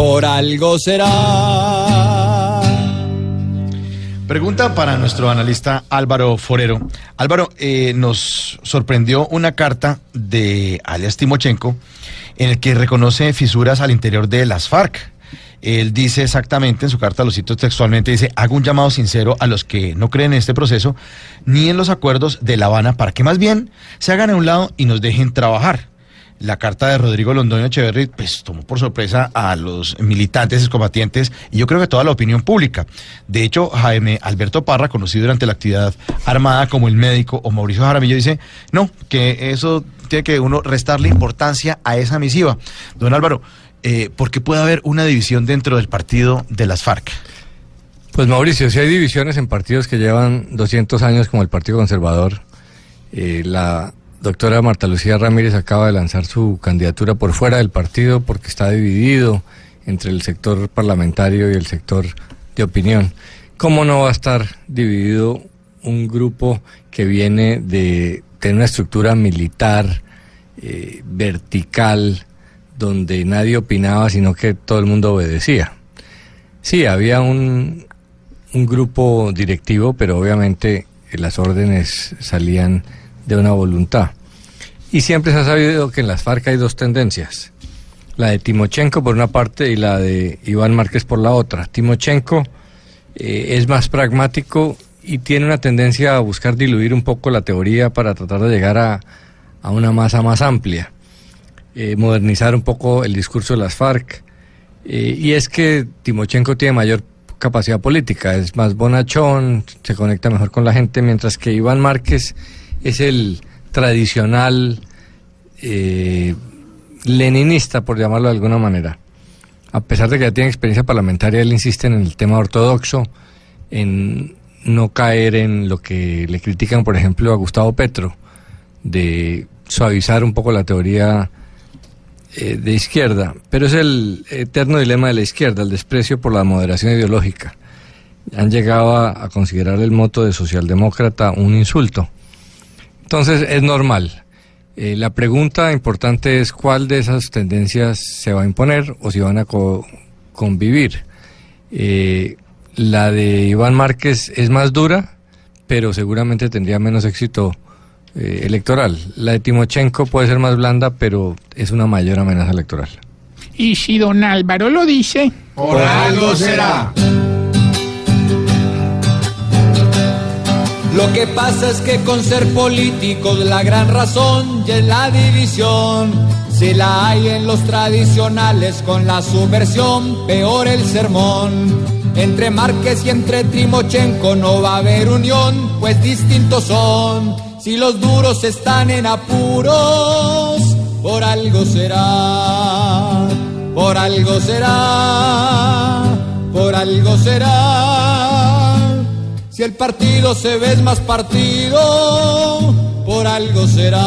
Por algo será. Pregunta para nuestro analista Álvaro Forero. Álvaro, eh, nos sorprendió una carta de alias Timochenko en el que reconoce fisuras al interior de las FARC. Él dice exactamente en su carta, lo cito textualmente, dice, hago un llamado sincero a los que no creen en este proceso ni en los acuerdos de La Habana para que más bien se hagan a un lado y nos dejen trabajar la carta de Rodrigo Londoño Echeverry pues tomó por sorpresa a los militantes excombatientes y yo creo que toda la opinión pública. De hecho, Jaime Alberto Parra, conocido durante la actividad armada como el médico, o Mauricio Jaramillo dice, no, que eso tiene que uno restarle importancia a esa misiva. Don Álvaro, eh, ¿por qué puede haber una división dentro del partido de las FARC? Pues Mauricio, si hay divisiones en partidos que llevan 200 años como el Partido Conservador, eh, la doctora Marta Lucía Ramírez acaba de lanzar su candidatura por fuera del partido porque está dividido entre el sector parlamentario y el sector de opinión. ¿Cómo no va a estar dividido un grupo que viene de tener una estructura militar eh, vertical donde nadie opinaba sino que todo el mundo obedecía? Sí, había un, un grupo directivo, pero obviamente las órdenes salían de una voluntad. Y siempre se ha sabido que en las FARC hay dos tendencias, la de Timochenko por una parte y la de Iván Márquez por la otra. Timochenko eh, es más pragmático y tiene una tendencia a buscar diluir un poco la teoría para tratar de llegar a, a una masa más amplia, eh, modernizar un poco el discurso de las FARC. Eh, y es que Timochenko tiene mayor capacidad política, es más bonachón, se conecta mejor con la gente, mientras que Iván Márquez es el tradicional eh, leninista, por llamarlo de alguna manera. A pesar de que ya tiene experiencia parlamentaria, él insiste en el tema ortodoxo, en no caer en lo que le critican, por ejemplo, a Gustavo Petro, de suavizar un poco la teoría eh, de izquierda. Pero es el eterno dilema de la izquierda, el desprecio por la moderación ideológica. Han llegado a, a considerar el moto de socialdemócrata un insulto. Entonces es normal. Eh, la pregunta importante es cuál de esas tendencias se va a imponer o si van a convivir. Eh, la de Iván Márquez es más dura, pero seguramente tendría menos éxito eh, electoral. La de Timochenko puede ser más blanda, pero es una mayor amenaza electoral. Y si don Álvaro lo dice, Por algo será. Lo que pasa es que con ser políticos la gran razón y es la división. Si la hay en los tradicionales con la subversión, peor el sermón. Entre Márquez y entre Trimochenko no va a haber unión, pues distintos son. Si los duros están en apuros, por algo será, por algo será, por algo será. Si el partido se ve más partido, por algo será.